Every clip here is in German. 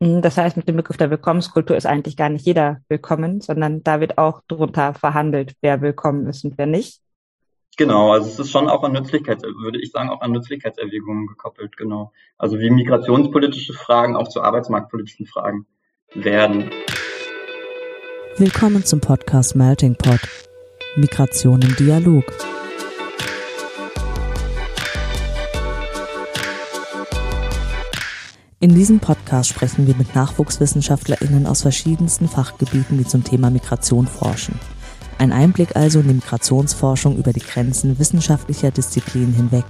Mhm, das heißt, mit dem Begriff der Willkommenskultur ist eigentlich gar nicht jeder willkommen, sondern da wird auch darunter verhandelt, wer willkommen ist und wer nicht. Genau, also es ist schon auch an Nützlichkeits, würde ich sagen, auch an Nützlichkeitserwägungen gekoppelt, genau. Also wie migrationspolitische Fragen auch zu arbeitsmarktpolitischen Fragen werden. Willkommen zum Podcast Melting Pot. Migration im Dialog. In diesem Podcast sprechen wir mit NachwuchswissenschaftlerInnen aus verschiedensten Fachgebieten, die zum Thema Migration forschen. Ein Einblick also in die Migrationsforschung über die Grenzen wissenschaftlicher Disziplinen hinweg.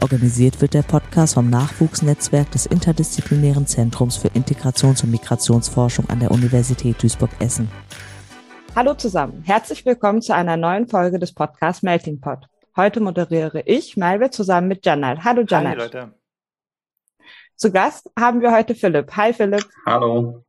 Organisiert wird der Podcast vom Nachwuchsnetzwerk des Interdisziplinären Zentrums für Integrations- und Migrationsforschung an der Universität Duisburg-Essen. Hallo zusammen, herzlich willkommen zu einer neuen Folge des Podcasts Melting Pot. Heute moderiere ich, Malve, zusammen mit Janal. Hallo Janal. Hallo Leute. Zu Gast haben wir heute Philipp. Hi Philipp. Hallo.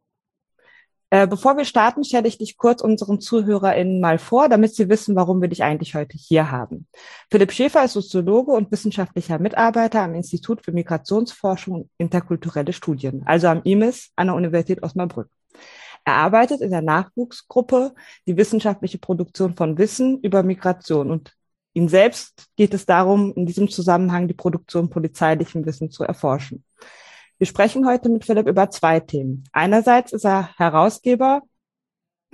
Äh, bevor wir starten, stelle ich dich kurz unseren ZuhörerInnen mal vor, damit sie wissen, warum wir dich eigentlich heute hier haben. Philipp Schäfer ist Soziologe und wissenschaftlicher Mitarbeiter am Institut für Migrationsforschung und interkulturelle Studien, also am IMIS an der Universität Osnabrück. Er arbeitet in der Nachwuchsgruppe die wissenschaftliche Produktion von Wissen über Migration und ihm selbst geht es darum, in diesem Zusammenhang die Produktion polizeilichen Wissen zu erforschen. Wir sprechen heute mit Philipp über zwei Themen. Einerseits ist er Herausgeber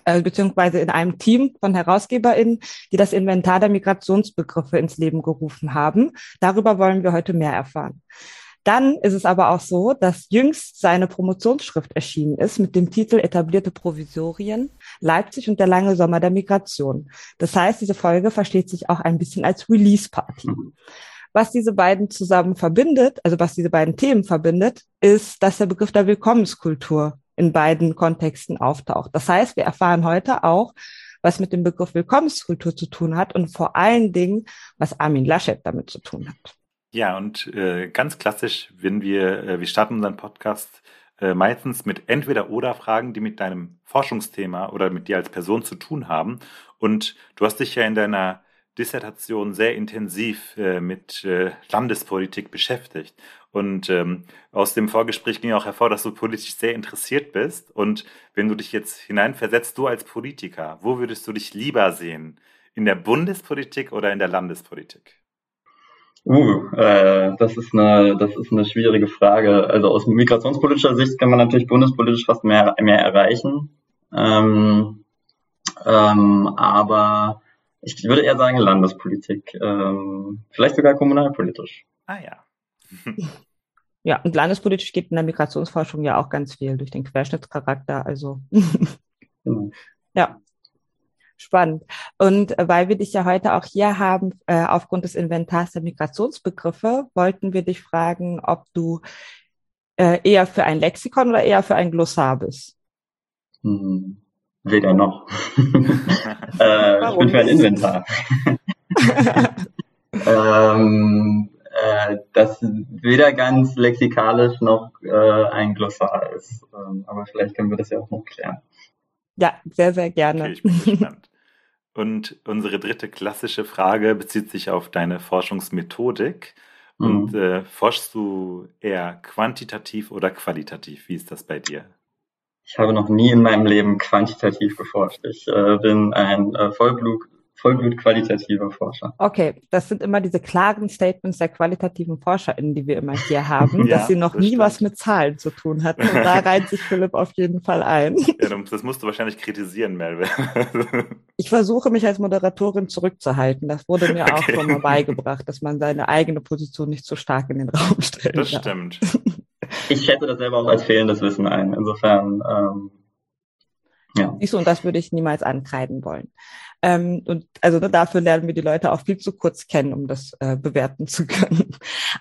äh, beziehungsweise in einem Team von HerausgeberInnen, die das Inventar der Migrationsbegriffe ins Leben gerufen haben. Darüber wollen wir heute mehr erfahren. Dann ist es aber auch so, dass jüngst seine Promotionsschrift erschienen ist mit dem Titel Etablierte Provisorien, Leipzig und der lange Sommer der Migration. Das heißt, diese Folge versteht sich auch ein bisschen als Release-Party. Mhm. Was diese beiden zusammen verbindet, also was diese beiden Themen verbindet, ist, dass der Begriff der Willkommenskultur in beiden Kontexten auftaucht. Das heißt, wir erfahren heute auch, was mit dem Begriff Willkommenskultur zu tun hat und vor allen Dingen, was Armin Laschet damit zu tun hat. Ja, und äh, ganz klassisch, wenn wir, äh, wir starten unseren Podcast äh, meistens mit entweder oder Fragen, die mit deinem Forschungsthema oder mit dir als Person zu tun haben. Und du hast dich ja in deiner Dissertation sehr intensiv äh, mit äh, Landespolitik beschäftigt. Und ähm, aus dem Vorgespräch ging auch hervor, dass du politisch sehr interessiert bist. Und wenn du dich jetzt hineinversetzt, du als Politiker, wo würdest du dich lieber sehen? In der Bundespolitik oder in der Landespolitik? Uh, äh, das ist eine, das ist eine schwierige Frage. Also aus migrationspolitischer Sicht kann man natürlich bundespolitisch fast mehr, mehr erreichen. Ähm, ähm, aber ich würde eher sagen Landespolitik, ähm, vielleicht sogar kommunalpolitisch. Ah ja. ja, und landespolitisch geht in der Migrationsforschung ja auch ganz viel durch den Querschnittscharakter. Also genau. ja, spannend. Und äh, weil wir dich ja heute auch hier haben, äh, aufgrund des Inventars der Migrationsbegriffe, wollten wir dich fragen, ob du äh, eher für ein Lexikon oder eher für ein Glossar bist. Hm. Weder noch. äh, ich bin für ein Inventar. ähm, äh, das weder ganz lexikalisch noch äh, ein Glossar ist. Ähm, aber vielleicht können wir das ja auch noch klären. Ja, sehr, sehr gerne. Okay, ich bin gespannt. Und unsere dritte klassische Frage bezieht sich auf deine Forschungsmethodik. Und mhm. äh, forschst du eher quantitativ oder qualitativ? Wie ist das bei dir? Ich habe noch nie in meinem Leben quantitativ geforscht. Ich äh, bin ein äh, Vollblut, Vollblut qualitativer Forscher. Okay, das sind immer diese klaren Statements der qualitativen ForscherInnen, die wir immer hier haben, ja, dass sie noch nie stimmt. was mit Zahlen zu tun hatten. Und da reiht sich Philipp auf jeden Fall ein. Ja, das musst du wahrscheinlich kritisieren, Melvin. Ich versuche mich als Moderatorin zurückzuhalten. Das wurde mir okay. auch schon mal beigebracht, dass man seine eigene Position nicht so stark in den Raum stellt. Das stimmt. Ich schätze das selber auch als fehlendes Wissen ein. Insofern, ähm, ja. Siehst du, und das würde ich niemals ankreiden wollen. Ähm, und also ne, dafür lernen wir die Leute auch viel zu kurz kennen, um das äh, bewerten zu können.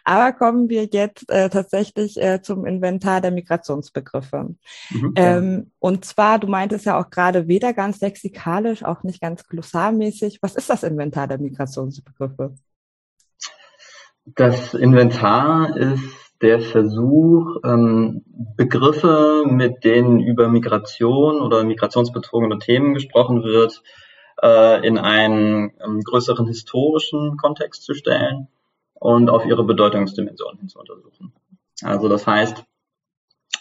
Aber kommen wir jetzt äh, tatsächlich äh, zum Inventar der Migrationsbegriffe. Mhm, ähm, und zwar, du meintest ja auch gerade weder ganz lexikalisch, auch nicht ganz glossarmäßig. Was ist das Inventar der Migrationsbegriffe? Das Inventar ist der Versuch, ähm, Begriffe, mit denen über Migration oder migrationsbezogene Themen gesprochen wird, äh, in einen ähm, größeren historischen Kontext zu stellen und auf ihre Bedeutungsdimension hin zu untersuchen. Also das heißt,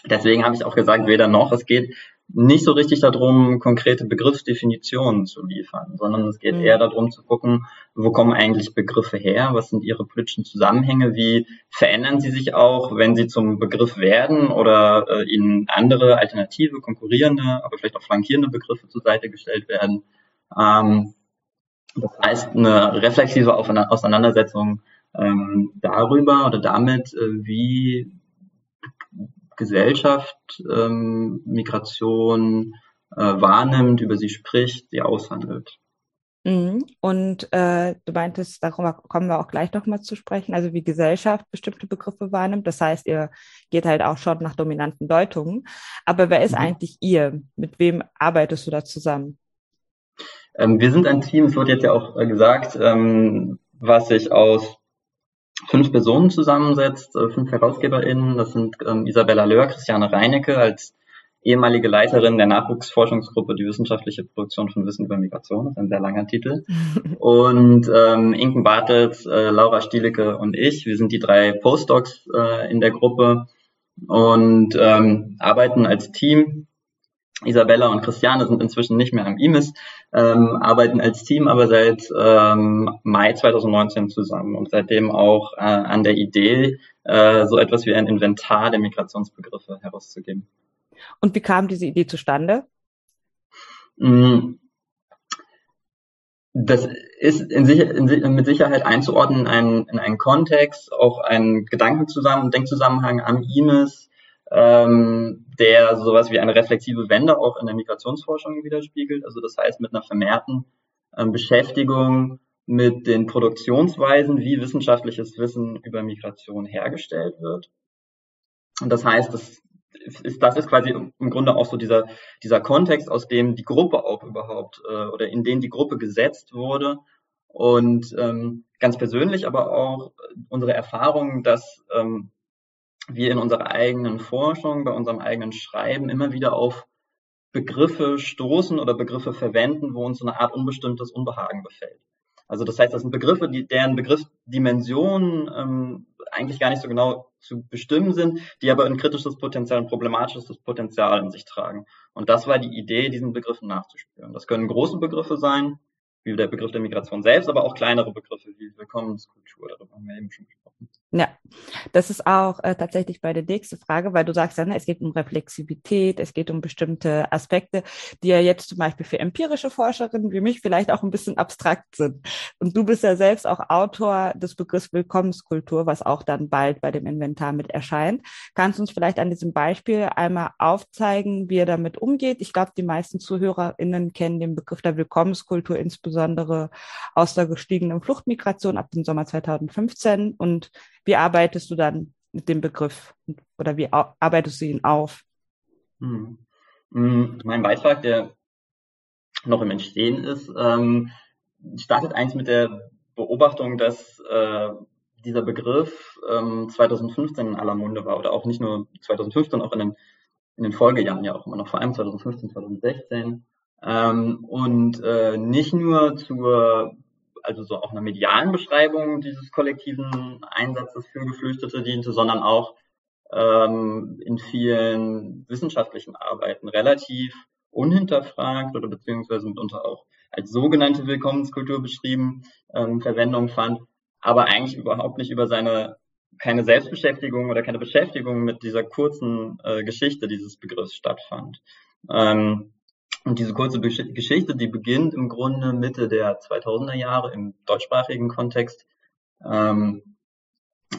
deswegen habe ich auch gesagt, weder noch. Es geht nicht so richtig darum, konkrete Begriffsdefinitionen zu liefern, sondern es geht mhm. eher darum zu gucken, wo kommen eigentlich Begriffe her, was sind ihre politischen Zusammenhänge, wie verändern sie sich auch, wenn sie zum Begriff werden oder äh, ihnen andere alternative, konkurrierende, aber vielleicht auch flankierende Begriffe zur Seite gestellt werden. Ähm, das heißt, eine reflexive Auseinandersetzung ähm, darüber oder damit, äh, wie Gesellschaft ähm, Migration äh, wahrnimmt, über sie spricht, sie aushandelt. Mhm. Und äh, du meintest, darüber kommen wir auch gleich noch mal zu sprechen, also wie Gesellschaft bestimmte Begriffe wahrnimmt. Das heißt, ihr geht halt auch schon nach dominanten Deutungen. Aber wer ist mhm. eigentlich ihr? Mit wem arbeitest du da zusammen? Ähm, wir sind ein Team, es wurde jetzt ja auch äh, gesagt, ähm, was sich aus fünf Personen zusammensetzt, äh, fünf HerausgeberInnen. Das sind ähm, Isabella Löhr, Christiane Reinecke als ehemalige Leiterin der Nachwuchsforschungsgruppe Die wissenschaftliche Produktion von Wissen über Migration, das ist ein sehr langer Titel. Und ähm, Inken Bartels, äh, Laura Stielicke und ich, wir sind die drei Postdocs äh, in der Gruppe und ähm, arbeiten als Team Isabella und Christiane sind inzwischen nicht mehr am IMIS, ähm, arbeiten als Team aber seit ähm, Mai 2019 zusammen und seitdem auch äh, an der Idee, äh, so etwas wie ein Inventar der Migrationsbegriffe herauszugeben. Und wie kam diese Idee zustande? Mm. Das ist in sich, in, mit Sicherheit einzuordnen in einen, in einen Kontext, auch einen Gedankenzusammen, Denkzusammenhang am IMIS, ähm, der sowas wie eine reflexive Wende auch in der Migrationsforschung widerspiegelt. Also das heißt mit einer vermehrten ähm, Beschäftigung mit den Produktionsweisen, wie wissenschaftliches Wissen über Migration hergestellt wird. Und das heißt, das ist, das ist quasi im Grunde auch so dieser, dieser Kontext, aus dem die Gruppe auch überhaupt äh, oder in den die Gruppe gesetzt wurde. Und ähm, ganz persönlich aber auch unsere Erfahrung, dass ähm, wir in unserer eigenen Forschung, bei unserem eigenen Schreiben immer wieder auf Begriffe stoßen oder Begriffe verwenden, wo uns so eine Art unbestimmtes Unbehagen befällt. Also das heißt, das sind Begriffe, die, deren Begriffsdimensionen ähm, eigentlich gar nicht so genau zu bestimmen sind, die aber ein kritisches Potenzial, ein problematisches Potenzial in sich tragen. Und das war die Idee, diesen Begriffen nachzuspüren. Das können große Begriffe sein, wie der Begriff der Migration selbst, aber auch kleinere Begriffe wie Willkommenskultur, darüber haben wir eben schon gesprochen. Ja, das ist auch äh, tatsächlich bei der nächsten Frage, weil du sagst ja, ne, es geht um Reflexivität, es geht um bestimmte Aspekte, die ja jetzt zum Beispiel für empirische Forscherinnen wie mich vielleicht auch ein bisschen abstrakt sind. Und du bist ja selbst auch Autor des Begriffs Willkommenskultur, was auch dann bald bei dem Inventar mit erscheint. Kannst du uns vielleicht an diesem Beispiel einmal aufzeigen, wie er damit umgeht? Ich glaube, die meisten ZuhörerInnen kennen den Begriff der Willkommenskultur insbesondere aus der gestiegenen Fluchtmigration ab dem Sommer 2015 und wie arbeitest du dann mit dem Begriff oder wie arbeitest du ihn auf? Hm. hm. Mein Beitrag, der noch im Entstehen ist, ähm, startet eigentlich mit der Beobachtung, dass äh, dieser Begriff ähm, 2015 in aller Munde war oder auch nicht nur 2015, auch in den, in den Folgejahren ja auch immer noch, vor allem 2015, 2016. Ähm, und äh, nicht nur zur also so auch einer medialen Beschreibung dieses kollektiven Einsatzes für Geflüchtete diente, sondern auch ähm, in vielen wissenschaftlichen Arbeiten relativ unhinterfragt oder beziehungsweise mitunter auch als sogenannte Willkommenskultur beschrieben, ähm, Verwendung fand, aber eigentlich überhaupt nicht über seine keine Selbstbeschäftigung oder keine Beschäftigung mit dieser kurzen äh, Geschichte dieses Begriffs stattfand. Ähm, und diese kurze Geschichte, die beginnt im Grunde Mitte der 2000er Jahre im deutschsprachigen Kontext. Ähm,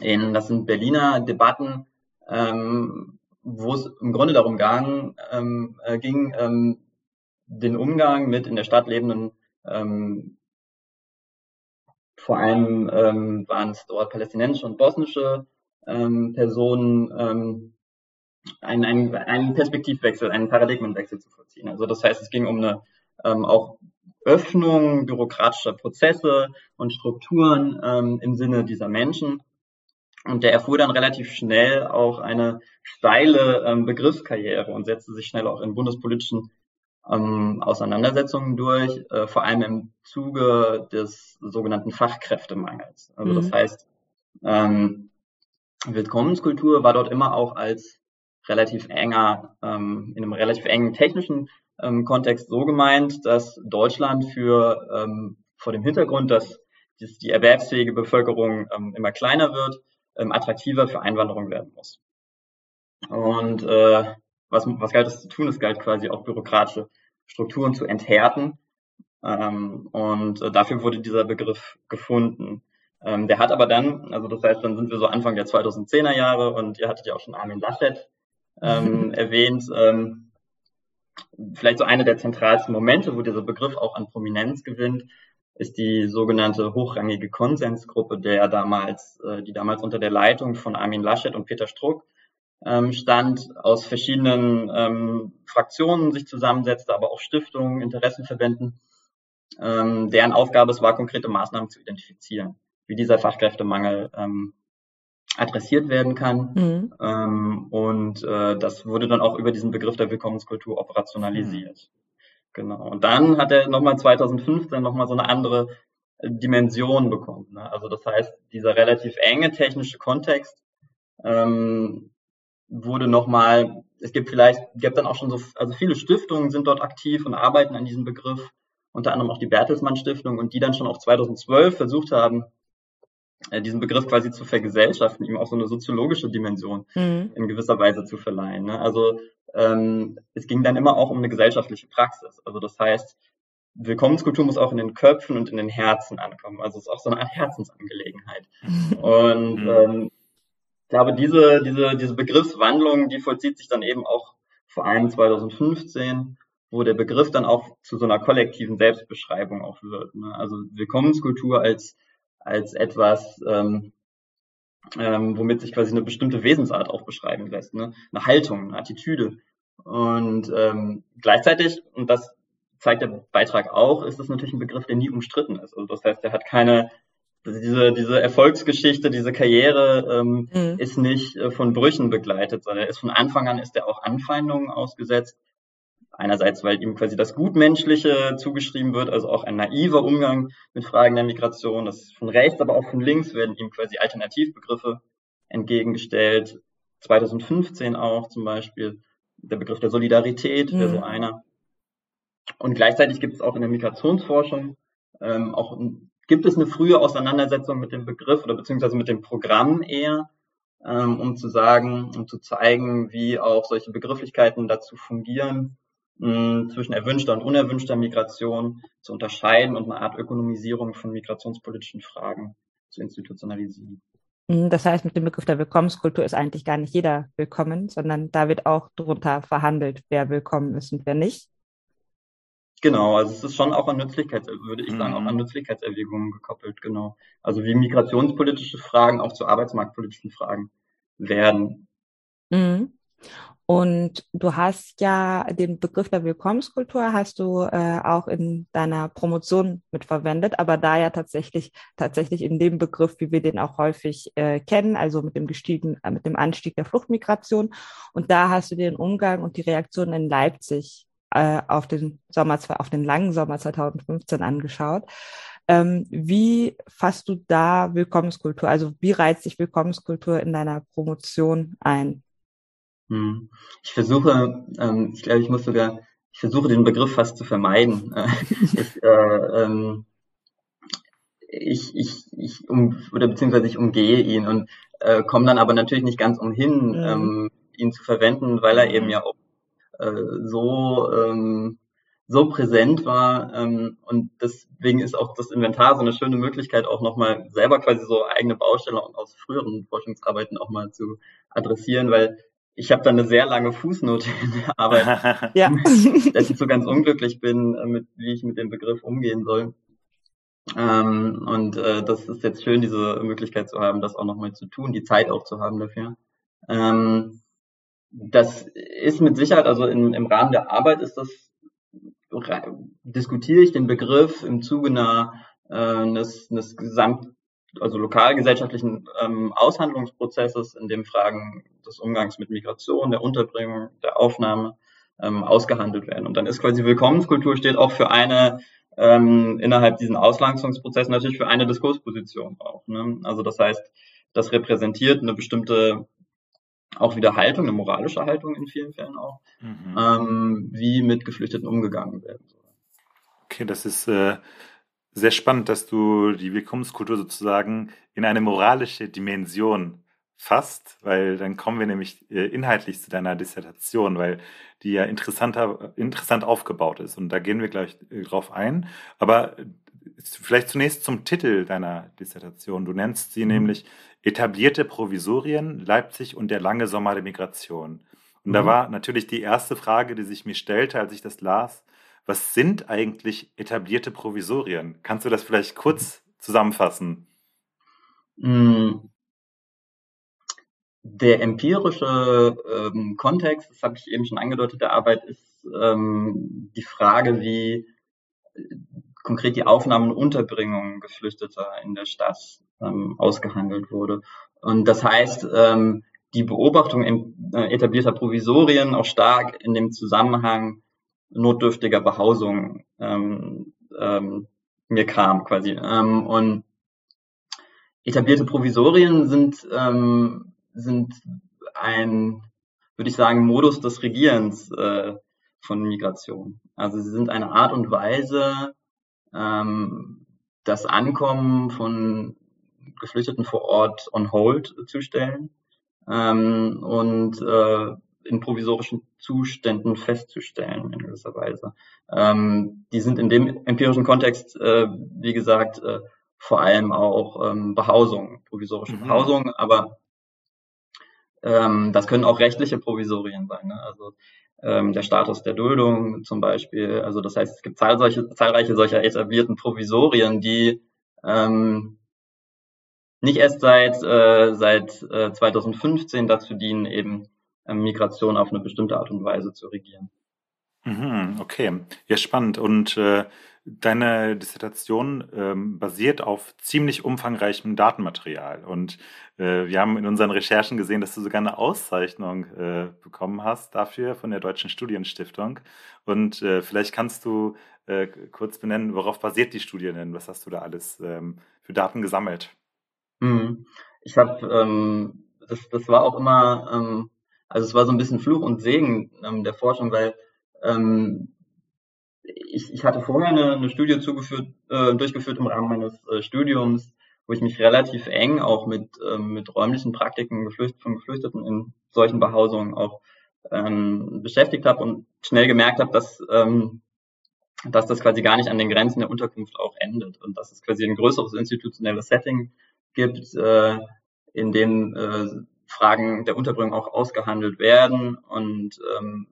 in, das sind Berliner Debatten, ähm, wo es im Grunde darum gang, ähm, äh, ging, ähm, den Umgang mit in der Stadt lebenden, ähm, vor allem ähm, waren es dort palästinensische und bosnische ähm, Personen, ähm, einen, einen, einen Perspektivwechsel, einen Paradigmenwechsel zu vollziehen. Also das heißt, es ging um eine ähm, auch Öffnung bürokratischer Prozesse und Strukturen ähm, im Sinne dieser Menschen. Und der erfuhr dann relativ schnell auch eine steile ähm, Begriffskarriere und setzte sich schnell auch in bundespolitischen ähm, Auseinandersetzungen durch, äh, vor allem im Zuge des sogenannten Fachkräftemangels. Also mhm. das heißt, ähm, Willkommenskultur war dort immer auch als relativ enger, ähm, in einem relativ engen technischen ähm, Kontext so gemeint, dass Deutschland für ähm, vor dem Hintergrund, dass die erwerbsfähige Bevölkerung ähm, immer kleiner wird, ähm, attraktiver für Einwanderung werden muss. Und äh, was, was galt es zu tun? Es galt quasi auch bürokratische Strukturen zu enthärten. Ähm, und äh, dafür wurde dieser Begriff gefunden. Ähm, der hat aber dann, also das heißt, dann sind wir so Anfang der 2010er Jahre und ihr hattet ja auch schon Armin Laschet ähm, erwähnt. Ähm, vielleicht so einer der zentralsten Momente, wo dieser Begriff auch an Prominenz gewinnt, ist die sogenannte hochrangige Konsensgruppe, der damals, äh, die damals unter der Leitung von Armin Laschet und Peter Struck ähm, stand, aus verschiedenen ähm, Fraktionen sich zusammensetzte, aber auch Stiftungen, Interessenverbänden, ähm, deren Aufgabe es war, konkrete Maßnahmen zu identifizieren, wie dieser Fachkräftemangel ähm, adressiert werden kann. Mhm. Ähm, und äh, das wurde dann auch über diesen Begriff der Willkommenskultur operationalisiert. Mhm. Genau. Und dann hat er nochmal 2015 nochmal so eine andere äh, Dimension bekommen. Ne? Also das heißt, dieser relativ enge technische Kontext ähm, wurde nochmal, es gibt vielleicht, es gibt dann auch schon so, also viele Stiftungen sind dort aktiv und arbeiten an diesem Begriff, unter anderem auch die Bertelsmann Stiftung und die dann schon auch 2012 versucht haben, diesen Begriff quasi zu vergesellschaften, ihm auch so eine soziologische Dimension mhm. in gewisser Weise zu verleihen. Ne? Also ähm, es ging dann immer auch um eine gesellschaftliche Praxis. Also das heißt, Willkommenskultur muss auch in den Köpfen und in den Herzen ankommen. Also es ist auch so eine Art Herzensangelegenheit. Und mhm. ähm, ich glaube, diese, diese, diese Begriffswandlung, die vollzieht sich dann eben auch vor allem 2015, wo der Begriff dann auch zu so einer kollektiven Selbstbeschreibung auch wird. Ne? Also Willkommenskultur als, als etwas, ähm, ähm, womit sich quasi eine bestimmte Wesensart auch beschreiben lässt, ne? eine Haltung, eine Attitüde. Und ähm, gleichzeitig, und das zeigt der Beitrag auch, ist es natürlich ein Begriff, der nie umstritten ist. Also das heißt, der hat keine, diese, diese Erfolgsgeschichte, diese Karriere ähm, mhm. ist nicht äh, von Brüchen begleitet, sondern er ist von Anfang an ist er auch Anfeindungen ausgesetzt. Einerseits, weil ihm quasi das Gutmenschliche zugeschrieben wird, also auch ein naiver Umgang mit Fragen der Migration. Das von rechts, aber auch von links werden ihm quasi Alternativbegriffe entgegengestellt. 2015 auch zum Beispiel der Begriff der Solidarität wäre so mhm. einer. Und gleichzeitig gibt es auch in der Migrationsforschung ähm, auch gibt es eine frühe Auseinandersetzung mit dem Begriff oder beziehungsweise mit dem Programm eher, ähm, um zu sagen, um zu zeigen, wie auch solche Begrifflichkeiten dazu fungieren, mh, zwischen erwünschter und unerwünschter Migration zu unterscheiden und eine Art Ökonomisierung von migrationspolitischen Fragen zu institutionalisieren. Mhm, das heißt, mit dem Begriff der Willkommenskultur ist eigentlich gar nicht jeder willkommen, sondern da wird auch darunter verhandelt, wer willkommen ist und wer nicht. Genau, also es ist schon auch an Nützlichkeits, würde ich sagen, auch an mhm. Nützlichkeitserwägungen gekoppelt, genau. Also wie migrationspolitische Fragen auch zu arbeitsmarktpolitischen Fragen werden. Mhm. Und du hast ja den Begriff der Willkommenskultur hast du äh, auch in deiner Promotion mitverwendet, aber da ja tatsächlich tatsächlich in dem Begriff, wie wir den auch häufig äh, kennen, also mit dem gestiegen, äh, mit dem Anstieg der Fluchtmigration. Und da hast du den Umgang und die Reaktionen in Leipzig äh, auf den Sommer, auf den langen Sommer 2015 angeschaut. Ähm, wie fasst du da Willkommenskultur? Also wie reizt sich Willkommenskultur in deiner Promotion ein? Hm. Ich versuche, ähm, ich glaube, ich muss sogar, ich versuche den Begriff fast zu vermeiden. ich, äh, ähm, ich, ich, ich um, oder beziehungsweise ich umgehe ihn und äh, komme dann aber natürlich nicht ganz umhin, mhm. ähm, ihn zu verwenden, weil er eben ja auch äh, so ähm, so präsent war ähm, und deswegen ist auch das Inventar so eine schöne Möglichkeit, auch nochmal selber quasi so eigene Baustelle aus früheren Forschungsarbeiten auch mal zu adressieren, weil ich habe da eine sehr lange Fußnote in der Arbeit, ja. dass ich so ganz unglücklich bin, äh, mit, wie ich mit dem Begriff umgehen soll. Ähm, und äh, das ist jetzt schön, diese Möglichkeit zu haben, das auch nochmal zu tun, die Zeit auch zu haben dafür. Ähm, das ist mit Sicherheit, also in, im Rahmen der Arbeit ist das, diskutiere ich den Begriff im Zuge einer, äh, eines, eines Gesamt, also lokalgesellschaftlichen ähm, Aushandlungsprozesses, in dem Fragen des Umgangs mit Migration, der Unterbringung, der Aufnahme ähm, ausgehandelt werden. Und dann ist quasi Willkommenskultur steht auch für eine ähm, innerhalb diesen Auslangsungsprozess natürlich für eine Diskursposition auch. Ne? Also das heißt, das repräsentiert eine bestimmte auch wieder Haltung, eine moralische Haltung in vielen Fällen auch, mhm. ähm, wie mit Geflüchteten umgegangen werden soll. Okay, das ist äh, sehr spannend, dass du die Willkommenskultur sozusagen in eine moralische Dimension fasst, weil dann kommen wir nämlich äh, inhaltlich zu deiner Dissertation, weil die ja interessanter, interessant aufgebaut ist. Und da gehen wir gleich äh, drauf ein. Aber äh, vielleicht zunächst zum Titel deiner Dissertation. Du nennst sie mhm. nämlich Etablierte Provisorien, Leipzig und der lange Sommer der Migration. Und mhm. da war natürlich die erste Frage, die sich mir stellte, als ich das las, was sind eigentlich etablierte Provisorien? Kannst du das vielleicht kurz zusammenfassen? Mhm der empirische ähm, Kontext, das habe ich eben schon angedeutet, der Arbeit ist ähm, die Frage, wie äh, konkret die Aufnahme und Unterbringung Geflüchteter in der Stadt ähm, ausgehandelt wurde. Und das heißt, ähm, die Beobachtung äh, etablierter Provisorien auch stark in dem Zusammenhang notdürftiger Behausung ähm, ähm, mir kam quasi. Ähm, und etablierte Provisorien sind ähm, sind ein, würde ich sagen, Modus des Regierens äh, von Migration. Also sie sind eine Art und Weise, ähm, das Ankommen von Geflüchteten vor Ort on hold zu stellen ähm, und äh, in provisorischen Zuständen festzustellen in gewisser Weise. Ähm, die sind in dem empirischen Kontext, äh, wie gesagt, äh, vor allem auch ähm, Behausung, provisorische mhm. Behausung, aber ähm, das können auch rechtliche Provisorien sein. Ne? Also ähm, der Status der Duldung zum Beispiel. Also das heißt, es gibt zahlreiche, zahlreiche solcher etablierten Provisorien, die ähm, nicht erst seit, äh, seit äh, 2015 dazu dienen, eben Migration auf eine bestimmte Art und Weise zu regieren. Mhm, okay, ja spannend. Und äh, Deine Dissertation ähm, basiert auf ziemlich umfangreichem Datenmaterial. Und äh, wir haben in unseren Recherchen gesehen, dass du sogar eine Auszeichnung äh, bekommen hast dafür von der Deutschen Studienstiftung. Und äh, vielleicht kannst du äh, kurz benennen, worauf basiert die Studie denn? Was hast du da alles ähm, für Daten gesammelt? Mhm. Ich habe, ähm, das, das war auch immer, ähm, also es war so ein bisschen Fluch und Segen ähm, der Forschung, weil ähm, ich, ich hatte vorher eine, eine Studie zugeführt, äh, durchgeführt im Rahmen meines äh, Studiums, wo ich mich relativ eng auch mit, ähm, mit räumlichen Praktiken geflücht, von Geflüchteten in solchen Behausungen auch ähm, beschäftigt habe und schnell gemerkt habe, dass, ähm, dass das quasi gar nicht an den Grenzen der Unterkunft auch endet und dass es quasi ein größeres institutionelles Setting gibt, äh, in dem äh, Fragen der Unterbringung auch ausgehandelt werden und ähm,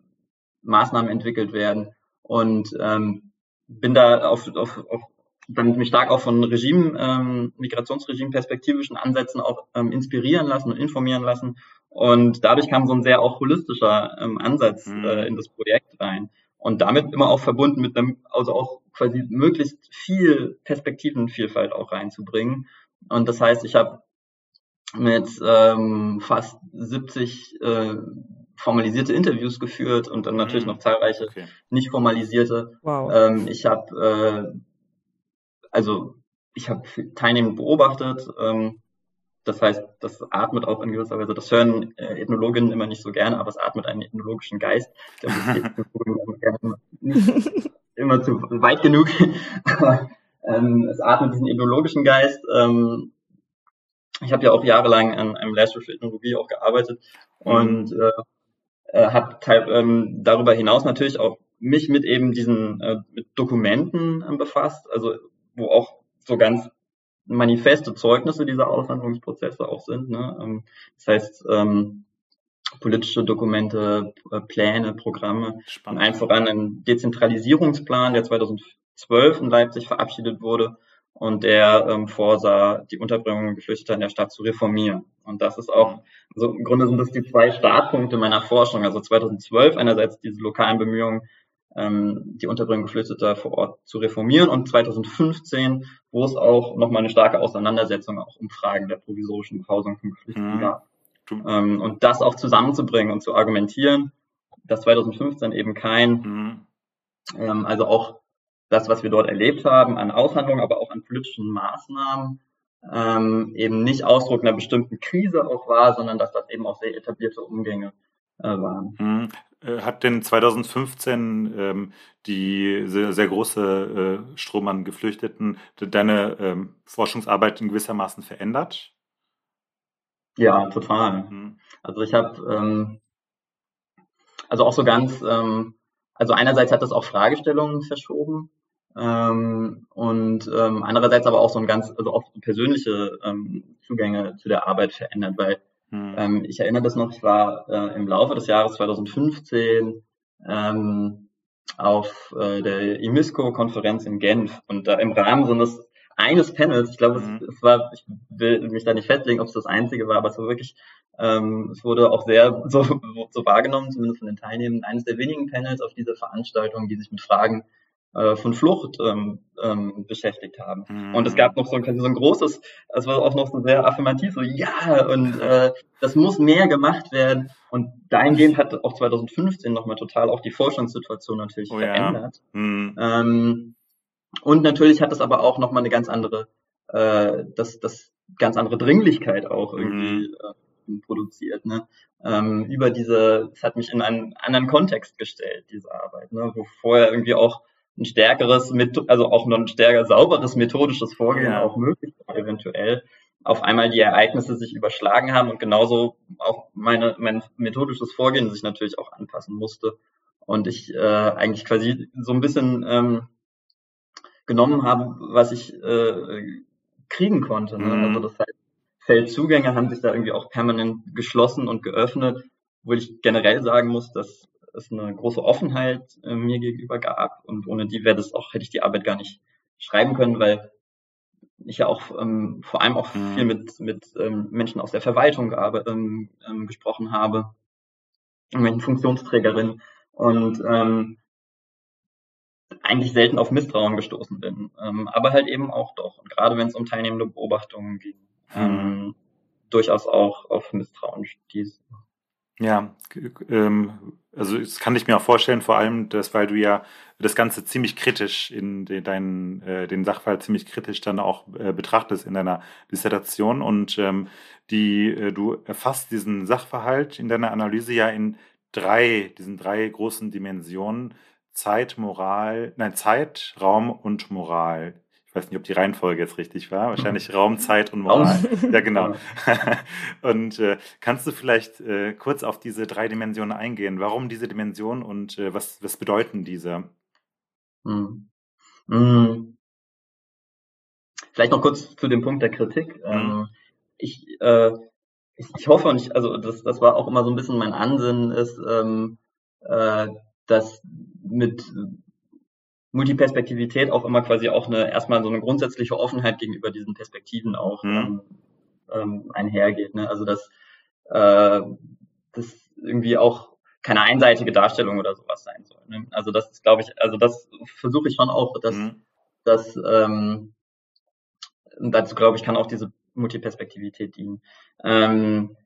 Maßnahmen entwickelt werden, und ähm, bin da auf, auf, auf dann mich stark auch von Regime, ähm, Migrationsregime perspektivischen Ansätzen auch ähm, inspirieren lassen und informieren lassen. Und dadurch kam so ein sehr auch holistischer ähm, Ansatz mhm. äh, in das Projekt rein. Und damit immer auch verbunden mit einem, also auch quasi möglichst viel Perspektivenvielfalt auch reinzubringen. Und das heißt, ich habe mit ähm, fast 70 äh, formalisierte Interviews geführt und dann natürlich mhm. noch zahlreiche okay. nicht formalisierte. Wow. Ähm, ich habe äh, also ich habe teilnehmend beobachtet. Ähm, das heißt, das atmet auch in gewisser Weise. Das hören äh, Ethnologinnen immer nicht so gerne, aber es atmet einen ethnologischen Geist. Der immer, nicht immer zu weit genug. aber ähm, es atmet diesen ethnologischen Geist. Ähm, ich habe ja auch jahrelang an einem Lehrstuhl für Ethnologie auch gearbeitet mhm. und äh, äh, habe ähm, darüber hinaus natürlich auch mich mit eben diesen äh, mit Dokumenten äh, befasst, also wo auch so ganz manifeste Zeugnisse dieser Aushandlungsprozesse auch sind. Ne? Ähm, das heißt, ähm, politische Dokumente, äh, Pläne, Programme. Spannend. Und allen voran ein Dezentralisierungsplan, der 2012 in Leipzig verabschiedet wurde und der ähm, vorsah, die Unterbringung Geflüchteter in der Stadt zu reformieren. Und das ist auch, also im Grunde sind das die zwei Startpunkte meiner Forschung. Also 2012 einerseits diese lokalen Bemühungen, ähm, die Unterbringung Geflüchteter vor Ort zu reformieren und 2015, wo es auch nochmal eine starke Auseinandersetzung auch um Fragen der provisorischen Behausung von Geflüchteten mhm. gab. Ähm, und das auch zusammenzubringen und zu argumentieren, dass 2015 eben kein, mhm. ähm, also auch das, was wir dort erlebt haben, an Aushandlungen, aber auch an politischen Maßnahmen, ähm, eben nicht Ausdruck einer bestimmten Krise auch war, sondern dass das eben auch sehr etablierte Umgänge äh, waren. Hm. Hat denn 2015 ähm, die sehr, sehr große äh, Strom an Geflüchteten deine ähm, Forschungsarbeit in gewissermaßen verändert? Ja, total. Mhm. Also ich habe ähm, also auch so ganz, ähm, also einerseits hat das auch Fragestellungen verschoben ähm, und ähm, andererseits aber auch so ein ganz, also auch persönliche ähm, Zugänge zu der Arbeit verändert, weil mhm. ähm, ich erinnere das noch, ich war äh, im Laufe des Jahres 2015 ähm, auf äh, der IMISCO-Konferenz in Genf und da im Rahmen so eines eines Panels, ich glaube, mhm. es, es, war, ich will mich da nicht festlegen, ob es das einzige war, aber es war wirklich, ähm, es wurde auch sehr so, so wahrgenommen, zumindest von den Teilnehmern, eines der wenigen Panels auf dieser Veranstaltung, die sich mit Fragen äh, von Flucht ähm, ähm, beschäftigt haben. Mhm. Und es gab noch so ein, so ein großes, es war auch noch so sehr affirmativ, so ja, und äh, das muss mehr gemacht werden. Und dahingehend hat auch 2015 nochmal total auch die Forschungssituation natürlich oh, verändert. Ja. Mhm. Ähm, und natürlich hat es aber auch nochmal eine ganz andere, äh, das, das ganz andere Dringlichkeit auch irgendwie mhm. äh, produziert. Ne? Ähm, über diese, es hat mich in einen anderen Kontext gestellt, diese Arbeit, ne? wo vorher irgendwie auch ein stärkeres, also auch noch ein stärker sauberes methodisches Vorgehen ja. auch möglich war, eventuell auf einmal die Ereignisse sich überschlagen haben und genauso auch meine, mein methodisches Vorgehen sich natürlich auch anpassen musste. Und ich äh, eigentlich quasi so ein bisschen ähm, genommen habe, was ich äh, kriegen konnte. Ne? Mhm. Also das heißt, Feldzugänge haben sich da irgendwie auch permanent geschlossen und geöffnet, wo ich generell sagen muss, dass es eine große Offenheit äh, mir gegenüber gab und ohne die wäre das auch hätte ich die Arbeit gar nicht schreiben können, weil ich ja auch ähm, vor allem auch mhm. viel mit mit ähm, Menschen aus der Verwaltung ähm, ähm, gesprochen habe, mit Funktionsträgerinnen und ähm, eigentlich selten auf Misstrauen gestoßen bin, ähm, aber halt eben auch doch. Und gerade wenn es um teilnehmende Beobachtungen ging, ähm, mhm. durchaus auch auf Misstrauen stieß. Ja, ähm, also das kann ich mir auch vorstellen, vor allem, dass weil du ja das Ganze ziemlich kritisch in den, deinen, äh, den Sachverhalt ziemlich kritisch dann auch äh, betrachtest in deiner Dissertation und ähm, die äh, du erfasst diesen Sachverhalt in deiner Analyse ja in drei, diesen drei großen Dimensionen, Zeit, Moral, nein, Zeit, Raum und Moral. Ich weiß nicht, ob die Reihenfolge jetzt richtig war. Wahrscheinlich mhm. Raum, Zeit und Moral. ja, genau. und äh, kannst du vielleicht äh, kurz auf diese drei Dimensionen eingehen? Warum diese Dimensionen und äh, was, was bedeuten diese? Hm. Hm. Vielleicht noch kurz zu dem Punkt der Kritik. Hm. Ähm, ich, äh, ich, ich hoffe und ich, also das, das war auch immer so ein bisschen mein Ansinnen, ist, ähm, äh, dass mit Multiperspektivität auch immer quasi auch eine erstmal so eine grundsätzliche Offenheit gegenüber diesen Perspektiven auch mhm. ähm, ähm, einhergeht. Ne? Also dass äh, das irgendwie auch keine einseitige Darstellung oder sowas sein soll. Ne? Also das ist, glaube ich, also das versuche ich schon auch, dass, mhm. dass ähm, dazu glaube ich, kann auch diese Multiperspektivität dienen. Ähm,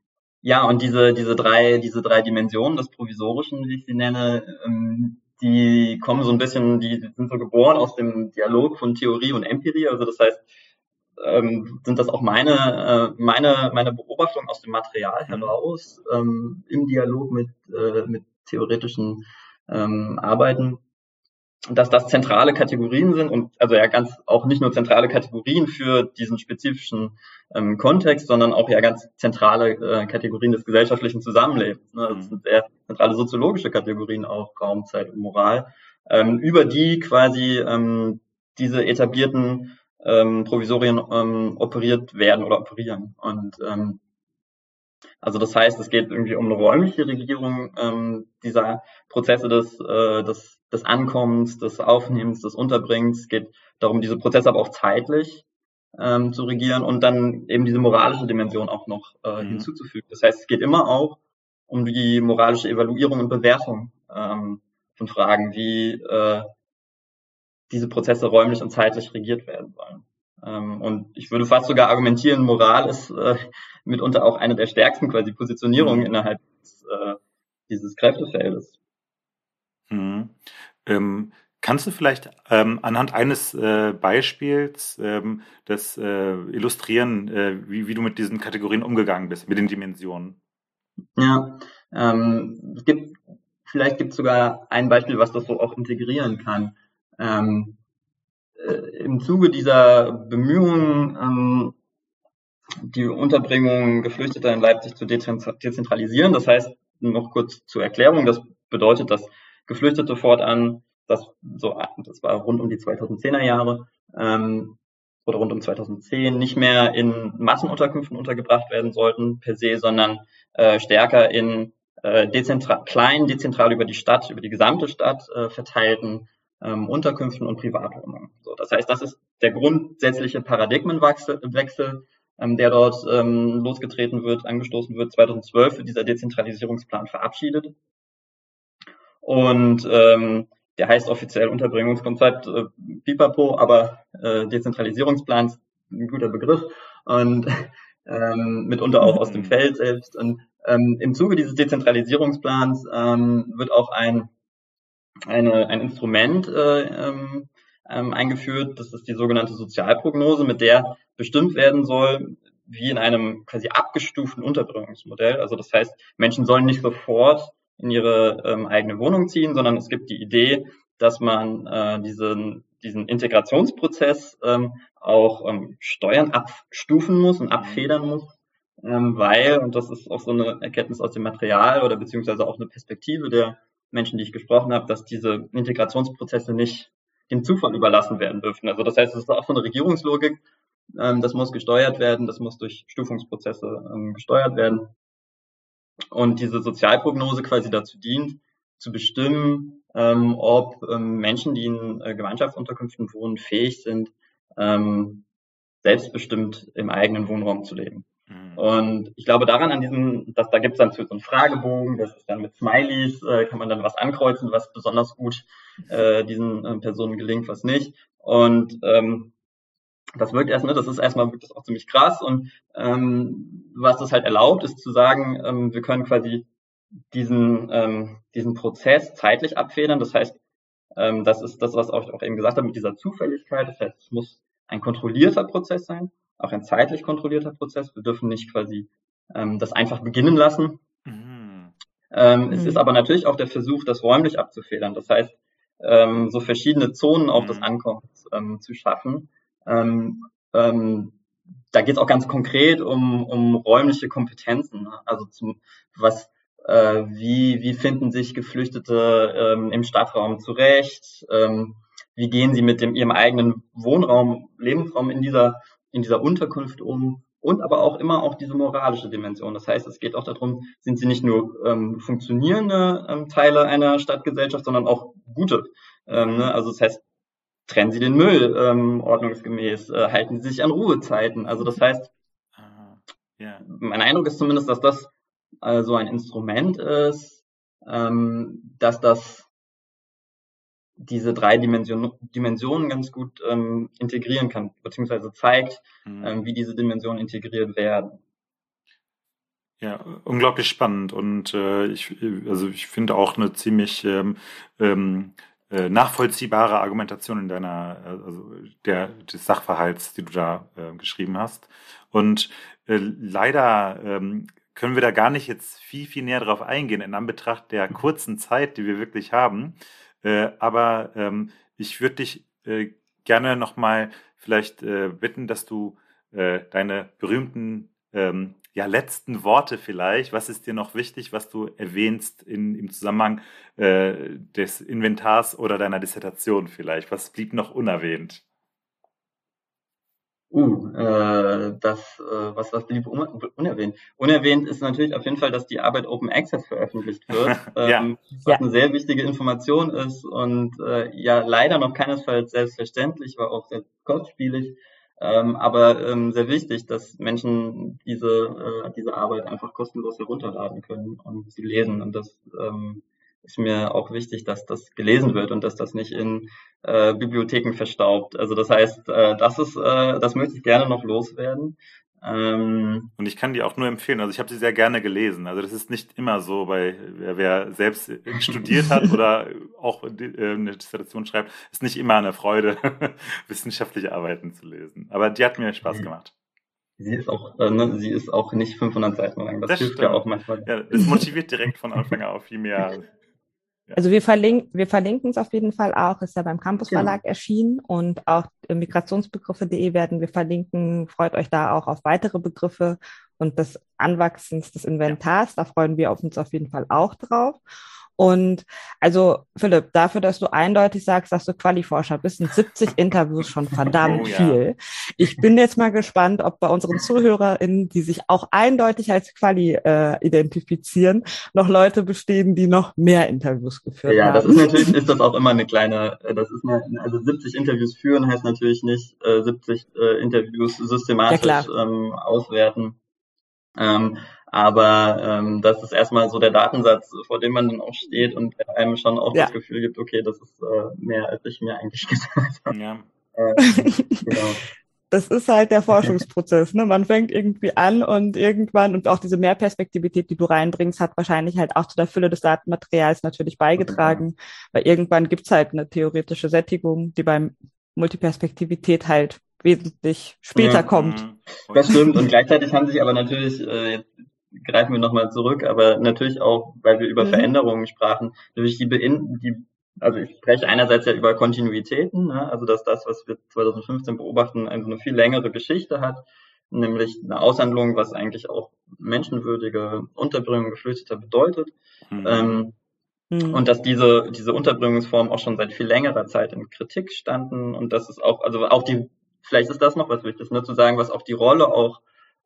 ja, und diese, diese drei, diese drei Dimensionen des Provisorischen, wie ich sie nenne, ähm, die kommen so ein bisschen, die sind so geboren aus dem Dialog von Theorie und Empirie. Also das heißt, ähm, sind das auch meine, äh, meine, meine Beobachtungen aus dem Material mhm. heraus ähm, im Dialog mit, äh, mit theoretischen ähm, Arbeiten dass das zentrale Kategorien sind und also ja ganz auch nicht nur zentrale Kategorien für diesen spezifischen ähm, Kontext, sondern auch ja ganz zentrale äh, Kategorien des gesellschaftlichen Zusammenlebens. Ne? Das mhm. sind sehr zentrale soziologische Kategorien auch, Raum, Zeit und Moral, ähm, über die quasi ähm, diese etablierten ähm, Provisorien ähm, operiert werden oder operieren. Und ähm, also das heißt, es geht irgendwie um eine räumliche Regierung ähm, dieser Prozesse des, äh, des, des Ankommens, des Aufnehmens, des Unterbringens. Es geht darum, diese Prozesse aber auch zeitlich ähm, zu regieren und dann eben diese moralische Dimension auch noch äh, mhm. hinzuzufügen. Das heißt, es geht immer auch um die moralische Evaluierung und Bewertung ähm, von Fragen, wie äh, diese Prozesse räumlich und zeitlich regiert werden sollen. Ähm, und ich würde fast sogar argumentieren, Moral ist äh, mitunter auch eine der stärksten quasi Positionierungen mhm. innerhalb des, äh, dieses Kräftefeldes. Mhm. Ähm, Kannst du vielleicht ähm, anhand eines äh, Beispiels ähm, das äh, illustrieren, äh, wie, wie du mit diesen Kategorien umgegangen bist, mit den Dimensionen? Ja, ähm, es gibt, vielleicht gibt es sogar ein Beispiel, was das so auch integrieren kann. Ähm, äh, Im Zuge dieser Bemühungen, ähm, die Unterbringung Geflüchteter in Leipzig zu dezentralisieren, das heißt, noch kurz zur Erklärung, das bedeutet, dass Geflüchtete fortan, das, so, das war rund um die 2010er Jahre, ähm, oder rund um 2010 nicht mehr in Massenunterkünften untergebracht werden sollten per se, sondern äh, stärker in äh, dezentral, klein, dezentral über die Stadt, über die gesamte Stadt äh, verteilten ähm, Unterkünften und Privatwohnungen. So, das heißt, das ist der grundsätzliche Paradigmenwechsel, ähm, der dort ähm, losgetreten wird, angestoßen wird. 2012 wird dieser Dezentralisierungsplan verabschiedet. Und ähm, der heißt offiziell Unterbringungskonzept äh, Pipapo, aber äh, Dezentralisierungsplan ist ein guter Begriff und ähm, mitunter auch aus dem mhm. Feld selbst. Und ähm, im Zuge dieses Dezentralisierungsplans ähm, wird auch ein, eine, ein Instrument äh, ähm, ähm, eingeführt, das ist die sogenannte Sozialprognose, mit der bestimmt werden soll, wie in einem quasi abgestuften Unterbringungsmodell. Also das heißt, Menschen sollen nicht sofort in ihre ähm, eigene Wohnung ziehen, sondern es gibt die Idee, dass man äh, diesen, diesen Integrationsprozess ähm, auch ähm, Steuern abstufen muss und abfedern muss, ähm, weil, und das ist auch so eine Erkenntnis aus dem Material oder beziehungsweise auch eine Perspektive der Menschen, die ich gesprochen habe, dass diese Integrationsprozesse nicht dem Zufall überlassen werden dürfen. Also das heißt, es ist auch so eine Regierungslogik, ähm, das muss gesteuert werden, das muss durch Stufungsprozesse ähm, gesteuert werden. Und diese Sozialprognose quasi dazu dient, zu bestimmen, ähm, ob ähm, Menschen, die in äh, Gemeinschaftsunterkünften wohnen, fähig sind, ähm, selbstbestimmt im eigenen Wohnraum zu leben. Mhm. Und ich glaube daran an diesem, dass da gibt es dann so einen Fragebogen, das ist dann mit Smileys, äh, kann man dann was ankreuzen, was besonders gut äh, diesen äh, Personen gelingt, was nicht. Und ähm, das wirkt erst, ne, das ist erstmal wirkt das auch ziemlich krass. Und ähm, was das halt erlaubt, ist zu sagen, ähm, wir können quasi diesen, ähm, diesen Prozess zeitlich abfedern. Das heißt, ähm, das ist das, was ich auch eben gesagt habe mit dieser Zufälligkeit. Das heißt, es muss ein kontrollierter Prozess sein, auch ein zeitlich kontrollierter Prozess. Wir dürfen nicht quasi ähm, das einfach beginnen lassen. Mhm. Ähm, mhm. Es ist aber natürlich auch der Versuch, das räumlich abzufedern. Das heißt, ähm, so verschiedene Zonen auch mhm. des Ankommens ähm, zu schaffen. Ähm, ähm, da geht es auch ganz konkret um, um räumliche Kompetenzen. Ne? Also zum, was, äh, wie, wie finden sich Geflüchtete ähm, im Stadtraum zurecht? Ähm, wie gehen sie mit dem, ihrem eigenen Wohnraum, Lebensraum in dieser, in dieser Unterkunft um? Und aber auch immer auch diese moralische Dimension. Das heißt, es geht auch darum, sind sie nicht nur ähm, funktionierende ähm, Teile einer Stadtgesellschaft, sondern auch gute. Ähm, ne? Also das heißt, trennen Sie den Müll ähm, ordnungsgemäß, äh, halten Sie sich an Ruhezeiten. Also das heißt, yeah. mein Eindruck ist zumindest, dass das äh, so ein Instrument ist, ähm, dass das diese drei Dimension, Dimensionen ganz gut ähm, integrieren kann, beziehungsweise zeigt, mhm. ähm, wie diese Dimensionen integriert werden. Ja, unglaublich spannend und äh, ich, also ich finde auch eine ziemlich ähm, ähm, äh, nachvollziehbare Argumentation in deiner, äh, also der, des Sachverhalts, die du da äh, geschrieben hast. Und äh, leider ähm, können wir da gar nicht jetzt viel, viel näher drauf eingehen, in Anbetracht der kurzen Zeit, die wir wirklich haben. Äh, aber ähm, ich würde dich äh, gerne nochmal vielleicht äh, bitten, dass du äh, deine berühmten ähm, ja, letzten Worte vielleicht. Was ist dir noch wichtig, was du erwähnst in, im Zusammenhang äh, des Inventars oder deiner Dissertation vielleicht? Was blieb noch unerwähnt? Uh, äh, das, äh, was, was blieb un unerwähnt? Unerwähnt ist natürlich auf jeden Fall, dass die Arbeit Open Access veröffentlicht wird, ja. ähm, was ja. eine sehr wichtige Information ist und äh, ja leider noch keinesfalls selbstverständlich, war auch sehr kostspielig. Ähm, aber ähm, sehr wichtig, dass Menschen diese, äh, diese Arbeit einfach kostenlos herunterladen können und sie lesen. Und das ähm, ist mir auch wichtig, dass das gelesen wird und dass das nicht in äh, Bibliotheken verstaubt. Also das heißt, äh, das ist, äh, das möchte ich gerne noch loswerden. Ähm, und ich kann die auch nur empfehlen. Also ich habe sie sehr gerne gelesen. Also das ist nicht immer so, bei wer, wer selbst studiert hat oder auch äh, eine Dissertation schreibt, ist nicht immer eine Freude, wissenschaftliche Arbeiten zu lesen. Aber die hat mir Spaß gemacht. Sie ist auch, äh, ne, sie ist auch nicht 500 Seiten lang. Das, das hilft stimmt. ja auch manchmal. Ja, das motiviert direkt von Anfang an viel mehr also wir, verlink, wir verlinken es auf jeden Fall auch, ist ja beim Campus genau. Verlag genau. erschienen und auch migrationsbegriffe.de werden wir verlinken. Freut euch da auch auf weitere Begriffe und des Anwachsens des Inventars. Da freuen wir uns auf jeden Fall auch drauf. Und also, Philipp, dafür, dass du eindeutig sagst, dass du Qualiforscher bist, sind 70 Interviews schon verdammt oh, ja. viel. Ich bin jetzt mal gespannt, ob bei unseren ZuhörerInnen, die sich auch eindeutig als Quali äh, identifizieren, noch Leute bestehen, die noch mehr Interviews geführt ja, haben. Ja, das ist natürlich, ist das auch immer eine kleine, äh, das ist eine, also 70 Interviews führen heißt natürlich nicht äh, 70 äh, Interviews systematisch ja, ähm, auswerten. Ähm, aber ähm, das ist erstmal so der Datensatz, vor dem man dann auch steht und der einem schon auch ja. das Gefühl gibt, okay, das ist äh, mehr, als ich mir eigentlich gesagt habe. Ja. Äh, genau. Das ist halt der Forschungsprozess. Ne? Man fängt irgendwie an und irgendwann, und auch diese Mehrperspektivität, die du reinbringst, hat wahrscheinlich halt auch zu der Fülle des Datenmaterials natürlich beigetragen, ja. weil irgendwann gibt's halt eine theoretische Sättigung, die beim Multiperspektivität halt wesentlich später ja. kommt. Das stimmt. Und gleichzeitig haben sich aber natürlich, äh, greifen wir nochmal zurück, aber natürlich auch, weil wir über mhm. Veränderungen sprachen, natürlich die, Bein die also ich spreche einerseits ja über Kontinuitäten, ne? also dass das, was wir 2015 beobachten, also eine viel längere Geschichte hat, nämlich eine Aushandlung, was eigentlich auch menschenwürdige Unterbringung Geflüchteter bedeutet. Mhm. Ähm, mhm. Und dass diese, diese Unterbringungsformen auch schon seit viel längerer Zeit in Kritik standen und dass es auch, also auch die, vielleicht ist das noch was Wichtiges, ne, zu sagen, was auch die Rolle auch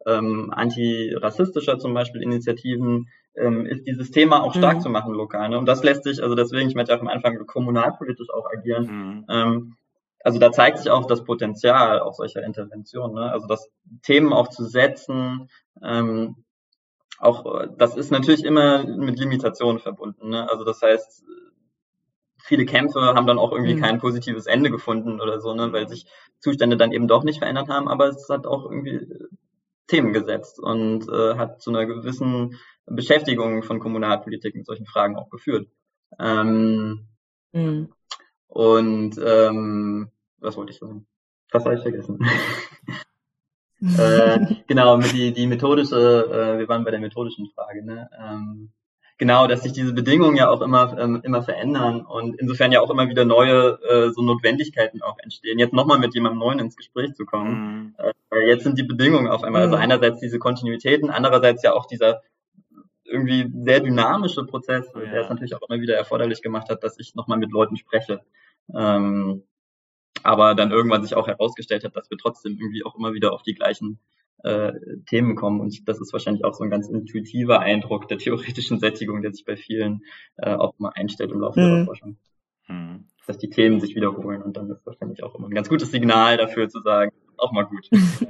ähm, antirassistischer zum Beispiel Initiativen ähm, ist dieses Thema auch stark mhm. zu machen lokal. Ne? Und das lässt sich, also deswegen, ich meinte auch am Anfang kommunalpolitisch auch agieren. Mhm. Ähm, also da zeigt sich auch das Potenzial auch solcher Interventionen. Ne? Also das Themen auch zu setzen, ähm, auch das ist natürlich immer mit Limitationen verbunden. Ne? Also das heißt, viele Kämpfe haben dann auch irgendwie mhm. kein positives Ende gefunden oder so, ne? weil sich Zustände dann eben doch nicht verändert haben. Aber es hat auch irgendwie Themen gesetzt und äh, hat zu einer gewissen Beschäftigung von Kommunalpolitik mit solchen Fragen auch geführt. Ähm, mhm. Und ähm, was wollte ich sagen? Was habe ich vergessen? äh, genau, die, die methodische, äh, wir waren bei der methodischen Frage, ne? Ähm, genau, dass sich diese Bedingungen ja auch immer, ähm, immer verändern und insofern ja auch immer wieder neue äh, so Notwendigkeiten auch entstehen. Jetzt nochmal mit jemandem Neuen ins Gespräch zu kommen. Mhm. Äh, jetzt sind die Bedingungen auf einmal, also mhm. einerseits diese Kontinuitäten, andererseits ja auch dieser irgendwie sehr dynamische Prozess, ja. der es natürlich auch immer wieder erforderlich gemacht hat, dass ich nochmal mit Leuten spreche. Ähm, aber dann irgendwann sich auch herausgestellt hat, dass wir trotzdem irgendwie auch immer wieder auf die gleichen äh, Themen kommen. Und das ist wahrscheinlich auch so ein ganz intuitiver Eindruck der theoretischen Sättigung, der sich bei vielen äh, auch mal einstellt im Laufe mhm. der Forschung. Mhm. Dass die Themen sich wiederholen und dann ist wahrscheinlich auch immer ein ganz gutes Signal dafür zu sagen, auch mal gut.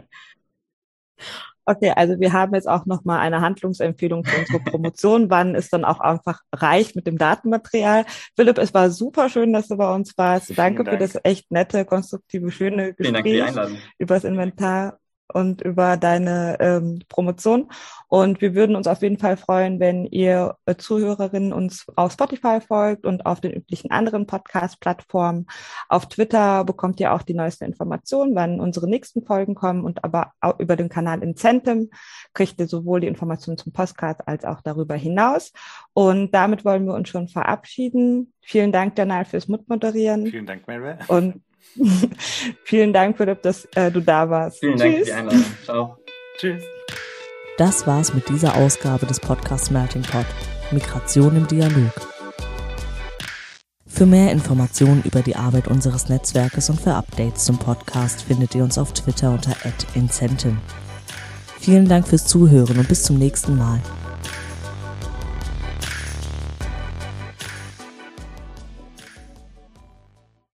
Okay, also wir haben jetzt auch nochmal eine Handlungsempfehlung für unsere Promotion, wann es dann auch einfach reicht mit dem Datenmaterial. Philipp, es war super schön, dass du bei uns warst. Danke Dank. für das echt nette, konstruktive, schöne Gespräch über das Inventar und über deine ähm, Promotion. Und wir würden uns auf jeden Fall freuen, wenn ihr äh, Zuhörerinnen uns auf Spotify folgt und auf den üblichen anderen Podcast-Plattformen. Auf Twitter bekommt ihr auch die neuesten Informationen, wann unsere nächsten Folgen kommen und aber auch über den Kanal Incentum kriegt ihr sowohl die Informationen zum Podcast als auch darüber hinaus. Und damit wollen wir uns schon verabschieden. Vielen Dank, Daniel, fürs Mitmoderieren. Vielen Dank, Mary. Und Vielen Dank, Philipp, dass äh, du da warst. Vielen Dank für die Einladung. Ciao. Tschüss. Das war's mit dieser Ausgabe des Podcasts Melting Pot. Migration im Dialog. Für mehr Informationen über die Arbeit unseres Netzwerkes und für Updates zum Podcast findet ihr uns auf Twitter unter @incenten. Vielen Dank fürs Zuhören und bis zum nächsten Mal.